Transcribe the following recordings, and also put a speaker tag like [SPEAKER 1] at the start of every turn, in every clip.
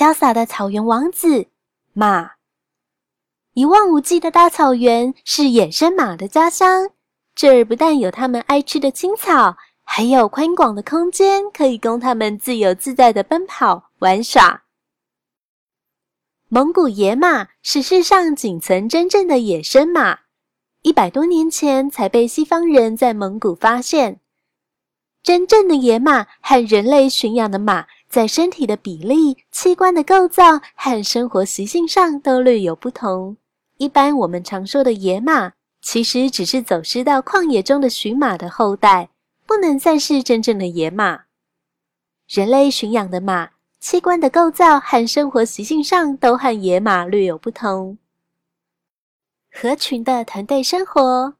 [SPEAKER 1] 潇洒的草原王子马，一望无际的大草原是野生马的家乡。这儿不但有它们爱吃的青草，还有宽广的空间，可以供它们自由自在的奔跑玩耍。蒙古野马是世上仅存真正的野生马，一百多年前才被西方人在蒙古发现。真正的野马和人类驯养的马。在身体的比例、器官的构造和生活习性上都略有不同。一般我们常说的野马，其实只是走失到旷野中的驯马的后代，不能算是真正的野马。人类驯养的马，器官的构造和生活习性上都和野马略有不同。合群的团队生活，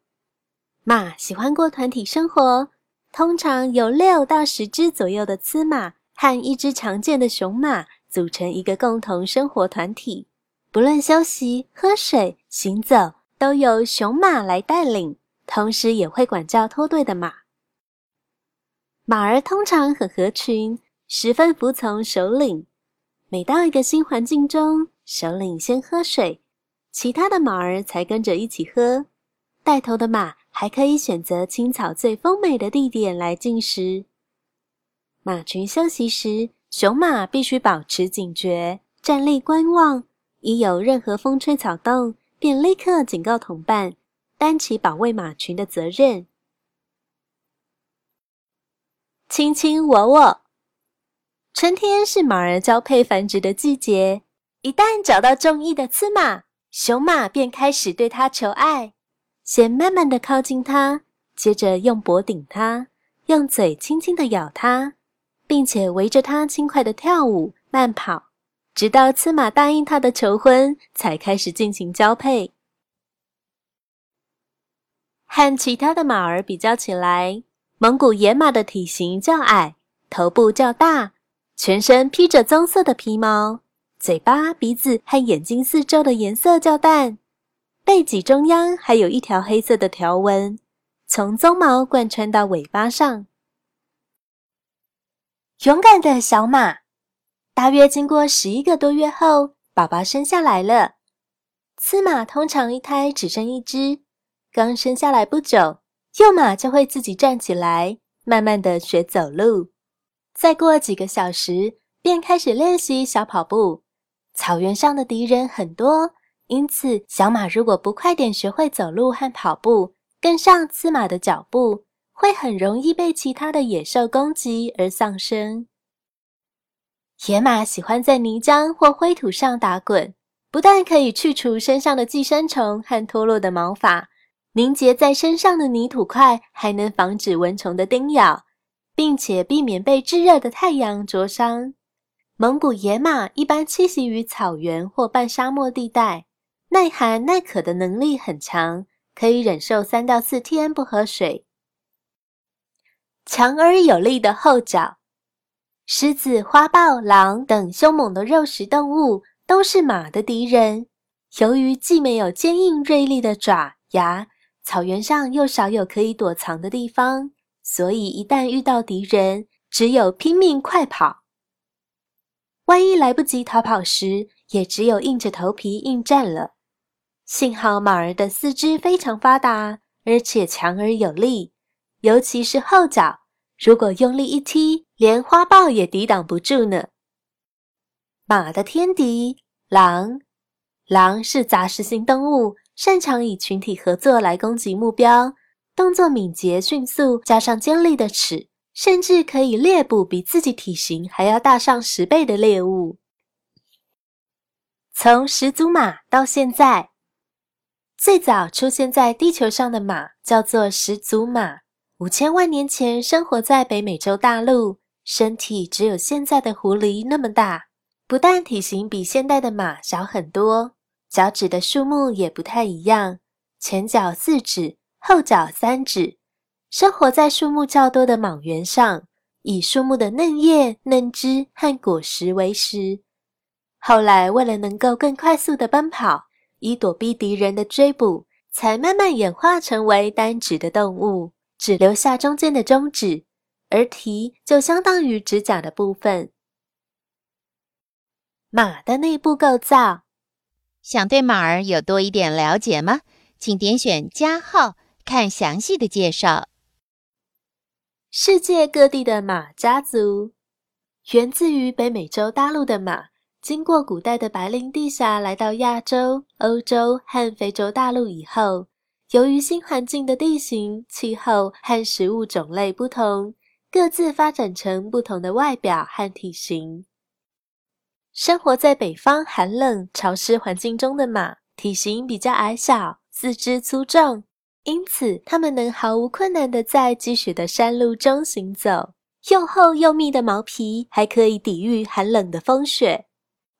[SPEAKER 1] 马喜欢过团体生活，通常有六到十只左右的雌马。和一只常见的雄马组成一个共同生活团体，不论休息、喝水、行走，都由雄马来带领，同时也会管教脱队的马。马儿通常很合群，十分服从首领。每到一个新环境中，首领先喝水，其他的马儿才跟着一起喝。带头的马还可以选择青草最丰美的地点来进食。马群休息时，雄马必须保持警觉，站立观望。一有任何风吹草动，便立刻警告同伴，担起保卫马群的责任。卿卿我我，春天是马儿交配繁殖的季节。一旦找到中意的雌马，雄马便开始对它求爱，先慢慢的靠近它，接着用脖顶它，用嘴轻轻的咬它。并且围着它轻快的跳舞、慢跑，直到雌马答应他的求婚，才开始进行交配。和其他的马儿比较起来，蒙古野马的体型较矮，头部较大，全身披着棕色的皮毛，嘴巴、鼻子和眼睛四周的颜色较淡，背脊中央还有一条黑色的条纹，从鬃毛贯穿到尾巴上。勇敢的小马，大约经过十一个多月后，宝宝生下来了。雌马通常一胎只生一只，刚生下来不久，幼马就会自己站起来，慢慢的学走路。再过几个小时，便开始练习小跑步。草原上的敌人很多，因此小马如果不快点学会走路和跑步，跟上雌马的脚步。会很容易被其他的野兽攻击而丧生。野马喜欢在泥浆或灰土上打滚，不但可以去除身上的寄生虫和脱落的毛发，凝结在身上的泥土块还能防止蚊虫的叮咬，并且避免被炙热的太阳灼伤。蒙古野马一般栖息于草原或半沙漠地带，耐寒耐渴的能力很强，可以忍受三到四天不喝水。强而有力的后脚，狮子、花豹、狼等凶猛的肉食动物都是马的敌人。由于既没有坚硬锐利的爪牙，草原上又少有可以躲藏的地方，所以一旦遇到敌人，只有拼命快跑。万一来不及逃跑时，也只有硬着头皮应战了。幸好马儿的四肢非常发达，而且强而有力。尤其是后脚，如果用力一踢，连花豹也抵挡不住呢。马的天敌狼，狼是杂食性动物，擅长以群体合作来攻击目标，动作敏捷迅速，加上尖利的齿，甚至可以猎捕比自己体型还要大上十倍的猎物。从始祖马到现在，最早出现在地球上的马叫做始祖马。五千万年前，生活在北美洲大陆，身体只有现在的狐狸那么大，不但体型比现代的马小很多，脚趾的数目也不太一样，前脚四指，后脚三指。生活在树木较多的莽原上，以树木的嫩叶、嫩枝和果实为食。后来，为了能够更快速的奔跑，以躲避敌人的追捕，才慢慢演化成为单指的动物，只留下中间的中指，而蹄就相当于指甲的部分。马的内部构造，
[SPEAKER 2] 想对马儿有多一点了解吗？请点选加号，看详细的介绍。
[SPEAKER 1] 世界各地的马家族，源自于北美洲大陆的马，经过古代的白令地下来到亚洲、欧洲和非洲大陆以后，由于新环境的地形、气候和食物种类不同，各自发展成不同的外表和体型。生活在北方寒冷潮湿环境中的马，体型比较矮小，四肢粗壮。因此，它们能毫无困难地在积雪的山路中行走。又厚又密的毛皮还可以抵御寒冷的风雪。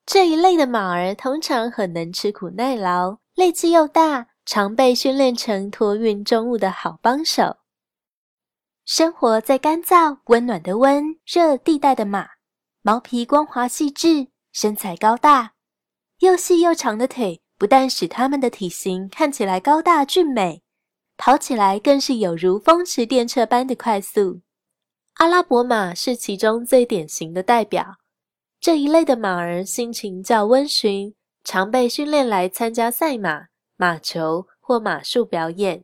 [SPEAKER 1] 这一类的马儿通常很能吃苦耐劳，力气又大，常被训练成托运重物的好帮手。生活在干燥温暖的温热地带的马，毛皮光滑细致，身材高大，又细又长的腿不但使它们的体型看起来高大俊美。跑起来更是有如风驰电掣般的快速。阿拉伯马是其中最典型的代表。这一类的马儿性情较温驯，常被训练来参加赛马、马球或马术表演。